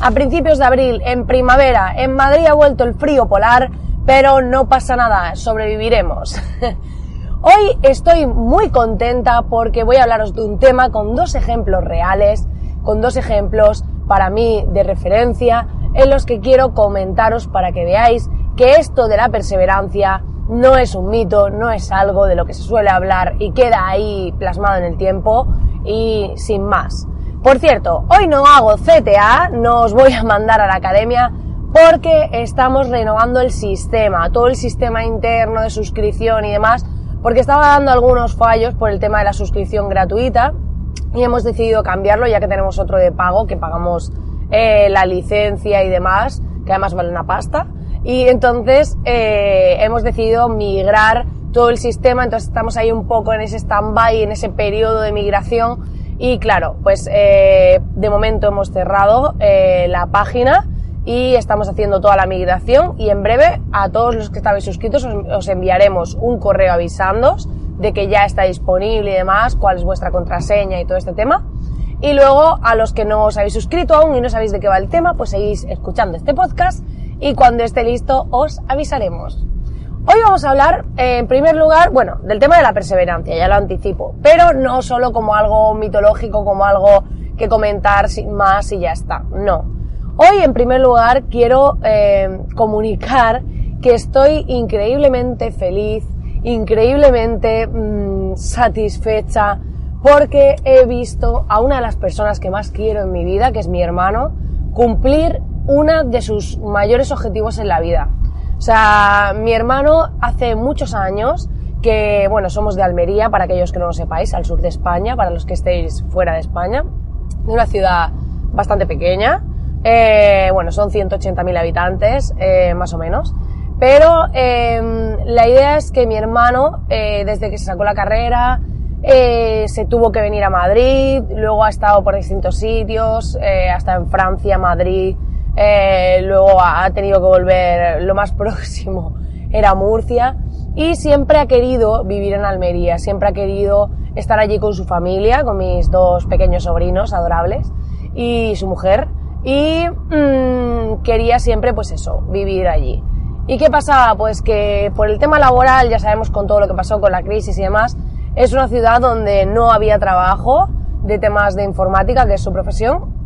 a principios de abril, en primavera, en Madrid ha vuelto el frío polar, pero no pasa nada, sobreviviremos. Hoy estoy muy contenta porque voy a hablaros de un tema con dos ejemplos reales, con dos ejemplos para mí de referencia, en los que quiero comentaros para que veáis que esto de la perseverancia no es un mito, no es algo de lo que se suele hablar y queda ahí plasmado en el tiempo y sin más. Por cierto, hoy no hago CTA, no os voy a mandar a la academia porque estamos renovando el sistema, todo el sistema interno de suscripción y demás, porque estaba dando algunos fallos por el tema de la suscripción gratuita y hemos decidido cambiarlo ya que tenemos otro de pago, que pagamos eh, la licencia y demás, que además vale una pasta. Y entonces eh, hemos decidido migrar todo el sistema, entonces estamos ahí un poco en ese stand-by, en ese periodo de migración y claro, pues eh, de momento hemos cerrado eh, la página y estamos haciendo toda la migración y en breve a todos los que estabais suscritos os, enviaremos un correo avisándoos de que ya está disponible y demás, cuál es vuestra contraseña y todo este tema. Y luego a los que no os habéis suscrito aún y no sabéis de qué va el tema, pues seguís escuchando este podcast y cuando esté listo os avisaremos. Hoy vamos a hablar, en primer lugar, bueno, del tema de la perseverancia, ya lo anticipo, pero no solo como algo mitológico, como algo que comentar más y ya está, no. Hoy, en primer lugar, quiero eh, comunicar que estoy increíblemente feliz, increíblemente mm, satisfecha, porque he visto a una de las personas que más quiero en mi vida, que es mi hermano, cumplir uno de sus mayores objetivos en la vida. O sea, mi hermano hace muchos años que, bueno, somos de Almería, para aquellos que no lo sepáis, al sur de España, para los que estéis fuera de España, de una ciudad bastante pequeña, eh, bueno, son 180.000 habitantes, eh, más o menos, pero em, la idea es que mi hermano, eh, desde que se sacó la carrera, se tuvo que venir a Madrid, luego ha estado por distintos sitios, ha estado en Francia, Madrid, eh, luego ha tenido que volver lo más próximo era Murcia y siempre ha querido vivir en Almería, siempre ha querido estar allí con su familia, con mis dos pequeños sobrinos adorables y su mujer y mm, quería siempre pues eso, vivir allí. ¿Y qué pasaba? Pues que por el tema laboral, ya sabemos con todo lo que pasó con la crisis y demás, es una ciudad donde no había trabajo de temas de informática, que es su profesión,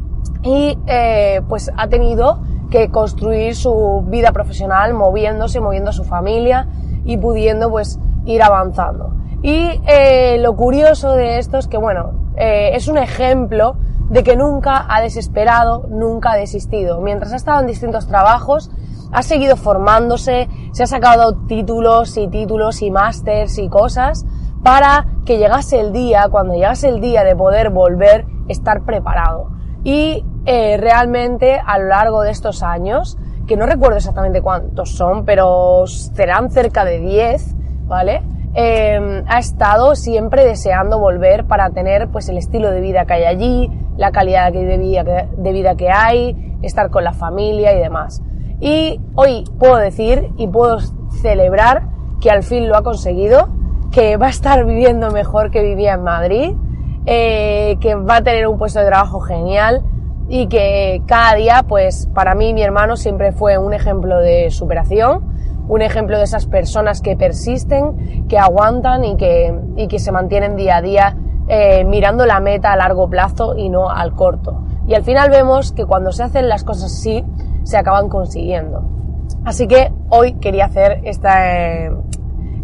y eh, pues ha tenido que construir su vida profesional moviéndose, moviendo a su familia y pudiendo pues ir avanzando. Y eh, lo curioso de esto es que bueno, eh, es un ejemplo de que nunca ha desesperado, nunca ha desistido. Mientras ha estado en distintos trabajos, ha seguido formándose, se ha sacado títulos y títulos y másters y cosas para que llegase el día, cuando llegase el día de poder volver, estar preparado. Y eh, realmente a lo largo de estos años, que no recuerdo exactamente cuántos son, pero serán cerca de 10, ¿vale? Eh, ha estado siempre deseando volver para tener pues el estilo de vida que hay allí, la calidad de vida, de vida que hay, estar con la familia y demás. Y hoy puedo decir y puedo celebrar que al fin lo ha conseguido, que va a estar viviendo mejor que vivía en Madrid, eh, que va a tener un puesto de trabajo genial y que cada día, pues para mí mi hermano siempre fue un ejemplo de superación, un ejemplo de esas personas que persisten, que aguantan y que, y que se mantienen día a día eh, mirando la meta a largo plazo y no al corto. Y al final vemos que cuando se hacen las cosas así, se acaban consiguiendo. Así que hoy quería hacer esta,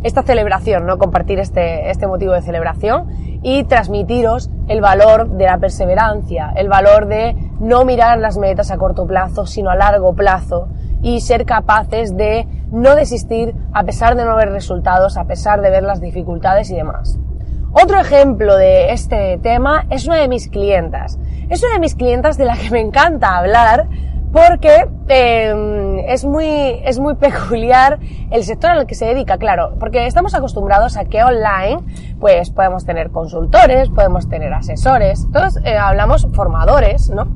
esta celebración, ¿no? Compartir este, este motivo de celebración y transmitiros el valor de la perseverancia, el valor de no mirar las metas a corto plazo, sino a largo plazo y ser capaces de no desistir a pesar de no ver resultados, a pesar de ver las dificultades y demás. Otro ejemplo de este tema es una de mis clientas. Es una de mis clientas de la que me encanta hablar porque eh, es, muy, es muy peculiar el sector al que se dedica, claro, porque estamos acostumbrados a que online pues podemos tener consultores, podemos tener asesores, todos eh, hablamos formadores, ¿no?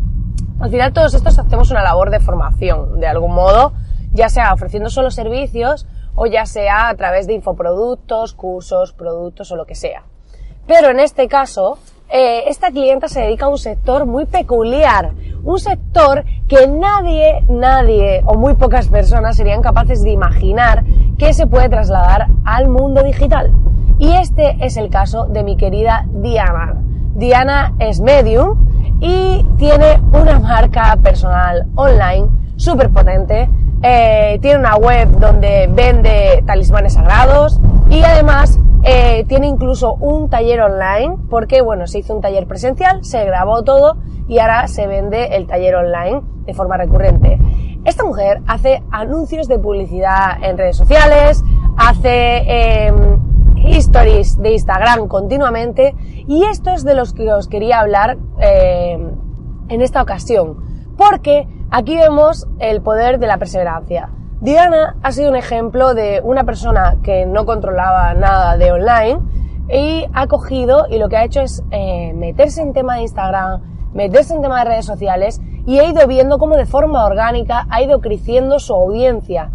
Al final todos estos hacemos una labor de formación, de algún modo, ya sea ofreciendo solo servicios o ya sea a través de infoproductos, cursos, productos o lo que sea. Pero en este caso, eh, esta clienta se dedica a un sector muy peculiar, un sector que nadie, nadie o muy pocas personas serían capaces de imaginar que se puede trasladar al mundo digital. Y este es el caso de mi querida Diana. Diana es medium y tiene una marca personal online súper potente. Eh, tiene una web donde vende talismanes sagrados y además eh, tiene incluso un taller online porque, bueno, se hizo un taller presencial, se grabó todo y ahora se vende el taller online de forma recurrente. Esta mujer hace anuncios de publicidad en redes sociales, hace eh, stories de Instagram continuamente y esto es de los que os quería hablar eh, en esta ocasión porque aquí vemos el poder de la perseverancia. Diana ha sido un ejemplo de una persona que no controlaba nada de online y ha cogido y lo que ha hecho es eh, meterse en tema de Instagram, meterse en tema de redes sociales y ha ido viendo cómo de forma orgánica ha ido creciendo su audiencia.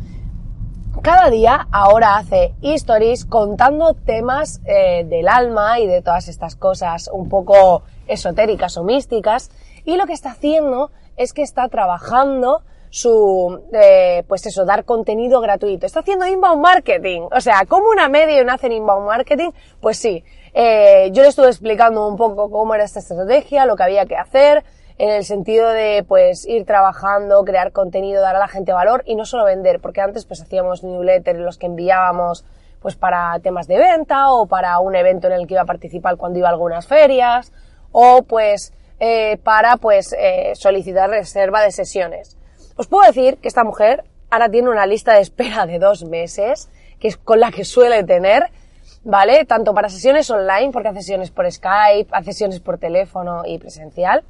Cada día ahora hace stories contando temas eh, del alma y de todas estas cosas un poco esotéricas o místicas y lo que está haciendo es que está trabajando su, eh, pues eso, dar contenido gratuito. Está haciendo inbound marketing. O sea, ¿cómo una media hace inbound marketing? Pues sí. Eh, yo le estuve explicando un poco cómo era esta estrategia, lo que había que hacer, en el sentido de, pues, ir trabajando, crear contenido, dar a la gente valor y no solo vender, porque antes, pues, hacíamos newsletters los que enviábamos, pues, para temas de venta o para un evento en el que iba a participar cuando iba a algunas ferias o, pues, eh, para, pues, eh, solicitar reserva de sesiones. Os puedo decir que esta mujer ahora tiene una lista de espera de dos meses, que es con la que suele tener, ¿vale? Tanto para sesiones online, porque hace sesiones por Skype, hace sesiones por teléfono y presencial.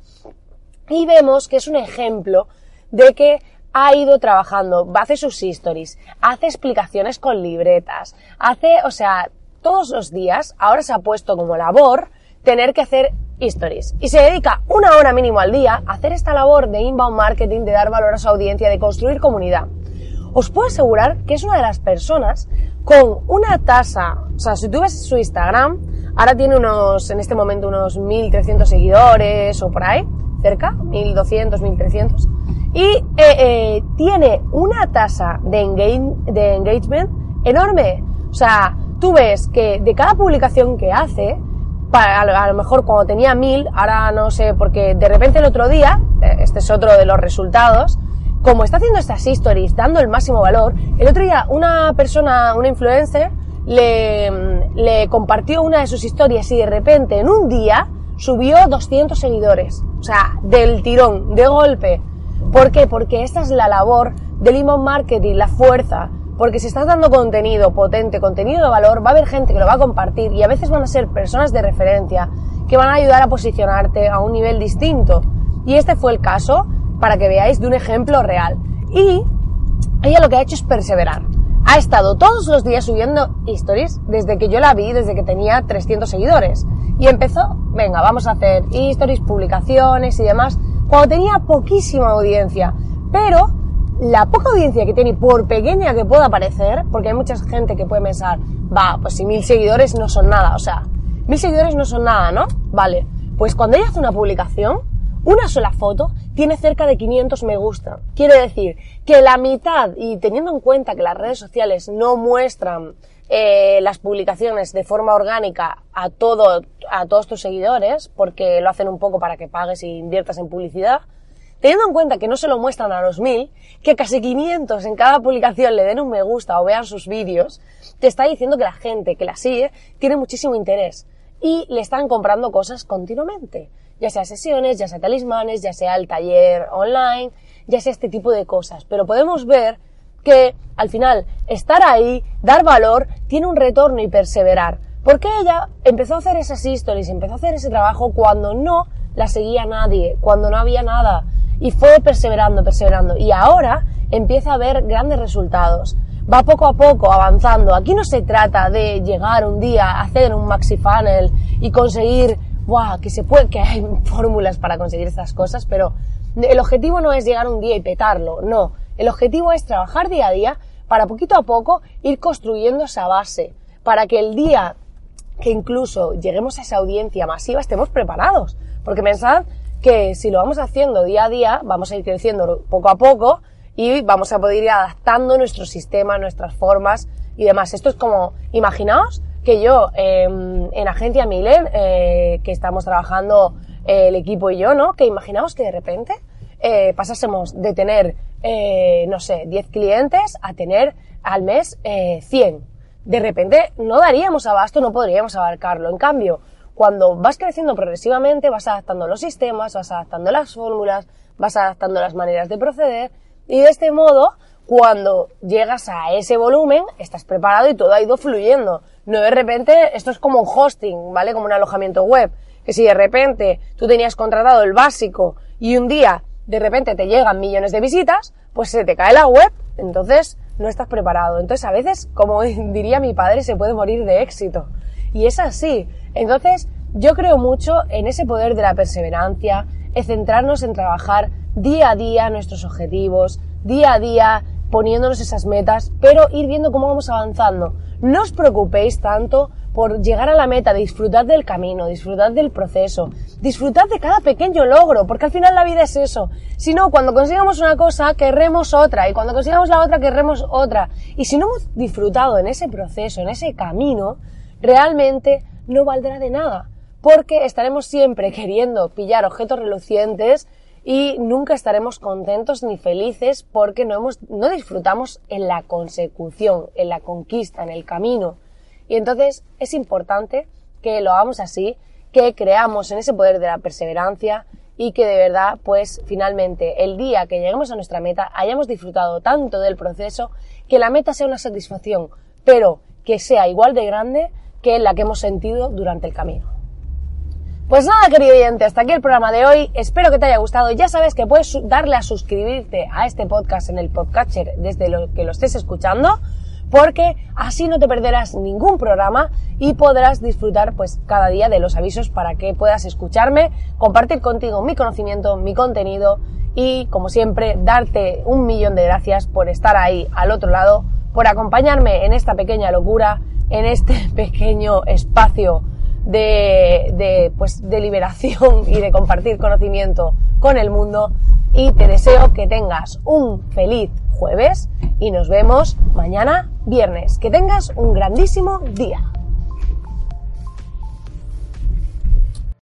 Y vemos que es un ejemplo de que ha ido trabajando, hace sus stories, hace explicaciones con libretas, hace, o sea, todos los días, ahora se ha puesto como labor tener que hacer Stories. Y se dedica una hora mínimo al día a hacer esta labor de inbound marketing, de dar valor a su audiencia, de construir comunidad. Os puedo asegurar que es una de las personas con una tasa, o sea, si tú ves su Instagram, ahora tiene unos, en este momento unos 1300 seguidores o por ahí, cerca, 1200, 1300, y eh, eh, tiene una tasa de, de engagement enorme. O sea, tú ves que de cada publicación que hace, a lo mejor cuando tenía mil, ahora no sé, porque de repente el otro día, eh, este es otro de los resultados, como está haciendo estas stories dando el máximo valor, el otro día una persona, una influencer, le, le compartió una de sus historias y de repente en un día subió 200 seguidores. O sea, del tirón, de golpe. ¿Por qué? Porque esta es la labor del email marketing, la fuerza, porque si estás dando contenido potente, contenido de valor, va a haber gente que lo va a compartir y a veces van a ser personas de referencia que van a ayudar a posicionarte a un nivel distinto. Y este fue el caso para que veáis de un ejemplo real. Y ella lo que ha hecho es perseverar. Ha estado todos los días subiendo stories desde que yo la vi, desde que tenía 300 seguidores. Y empezó, venga, vamos a hacer stories, publicaciones y demás, cuando tenía poquísima audiencia. Pero la poca audiencia que tiene, por pequeña que pueda parecer, porque hay mucha gente que puede pensar, va, pues si mil seguidores no son nada, o sea, mil seguidores no son nada, ¿no? Vale, pues cuando ella hace una publicación, una sola foto tiene cerca de 500 me gusta. Quiere decir que la mitad, y teniendo en cuenta que las redes sociales no muestran eh, las publicaciones de forma orgánica a todo, a todos tus seguidores, porque lo hacen un poco para que pagues y inviertas en publicidad, Teniendo en cuenta que no se lo muestran a los mil, que casi 500 en cada publicación le den un me gusta o vean sus vídeos, te está diciendo que la gente que la sigue tiene muchísimo interés y le están comprando cosas continuamente. Ya sea sesiones, ya sea talismanes, ya sea el taller online, ya sea este tipo de cosas. Pero podemos ver que al final estar ahí, dar valor, tiene un retorno y perseverar. Porque ella empezó a hacer esas historias, empezó a hacer ese trabajo cuando no la seguía nadie, cuando no había nada Y fue perseverando, perseverando. Y ahora empieza a ver grandes resultados. Va poco a poco avanzando. Aquí no se trata de llegar un día a hacer un maxi funnel y conseguir, wow, que se puede, que hay fórmulas para conseguir estas cosas, pero el objetivo no es llegar un día y petarlo, no. El objetivo es trabajar día a día para poquito a poco ir construyendo esa base, para que el día que incluso lleguemos a esa audiencia masiva estemos preparados. Porque pensad que si lo vamos haciendo día a día, vamos a ir creciendo poco a poco y vamos a poder ir adaptando nuestro sistema, nuestras formas y demás. Esto es como, imaginaos que yo em, en Agencia Miller, eh, que estamos trabajando el equipo y yo, ¿no? Que imaginaos que de repente eh, pasásemos de tener, eh, no sé, 10 clientes a tener al mes 100. De repente no daríamos abasto, no podríamos abarcarlo. En cambio, cuando vas creciendo progresivamente, vas adaptando los sistemas, vas adaptando las fórmulas, vas adaptando las maneras de proceder y de este modo, cuando llegas a ese volumen, estás preparado y todo ha ido fluyendo. No de repente, esto es como un hosting, ¿vale? Como un alojamiento web que si de repente tú tenías contratado el básico y un día de repente te llegan millones de visitas, pues se te cae la web, entonces no estás preparado. Entonces a veces, como diría mi padre, se puede morir de éxito. Y es así. Entonces yo creo mucho en ese poder de la perseverancia, en centrarnos en trabajar día a día nuestros objetivos, día a día poniéndonos esas metas, pero ir viendo cómo vamos avanzando. No os preocupéis tanto por llegar a la meta, disfrutad del camino, disfrutad del proceso, disfrutad de cada pequeño logro, porque al final la vida es eso. Si no, cuando consigamos una cosa, querremos otra, y cuando consigamos la otra, querremos otra. Y si no hemos disfrutado en ese proceso, en ese camino, realmente no valdrá de nada, porque estaremos siempre queriendo pillar objetos relucientes y nunca estaremos contentos ni felices porque no, hemos, no disfrutamos en la consecución, en la conquista, en el camino. Y entonces es importante que lo hagamos así, que creamos en ese poder de la perseverancia y que de verdad, pues finalmente, el día que lleguemos a nuestra meta, hayamos disfrutado tanto del proceso que la meta sea una satisfacción, pero que sea igual de grande que la que hemos sentido durante el camino. Pues nada, querido oyente, hasta aquí el programa de hoy. Espero que te haya gustado. Ya sabes que puedes darle a suscribirte a este podcast en el podcatcher desde lo que lo estés escuchando porque así no te perderás ningún programa y podrás disfrutar pues cada día de los avisos para que puedas escucharme, compartir contigo mi conocimiento, mi contenido y como siempre darte un millón de gracias por estar ahí al otro lado, por acompañarme en esta pequeña locura, en este pequeño espacio de, de, pues, de liberación y de compartir conocimiento con el mundo y te deseo que tengas un feliz jueves y nos vemos mañana viernes. Que tengas un grandísimo día.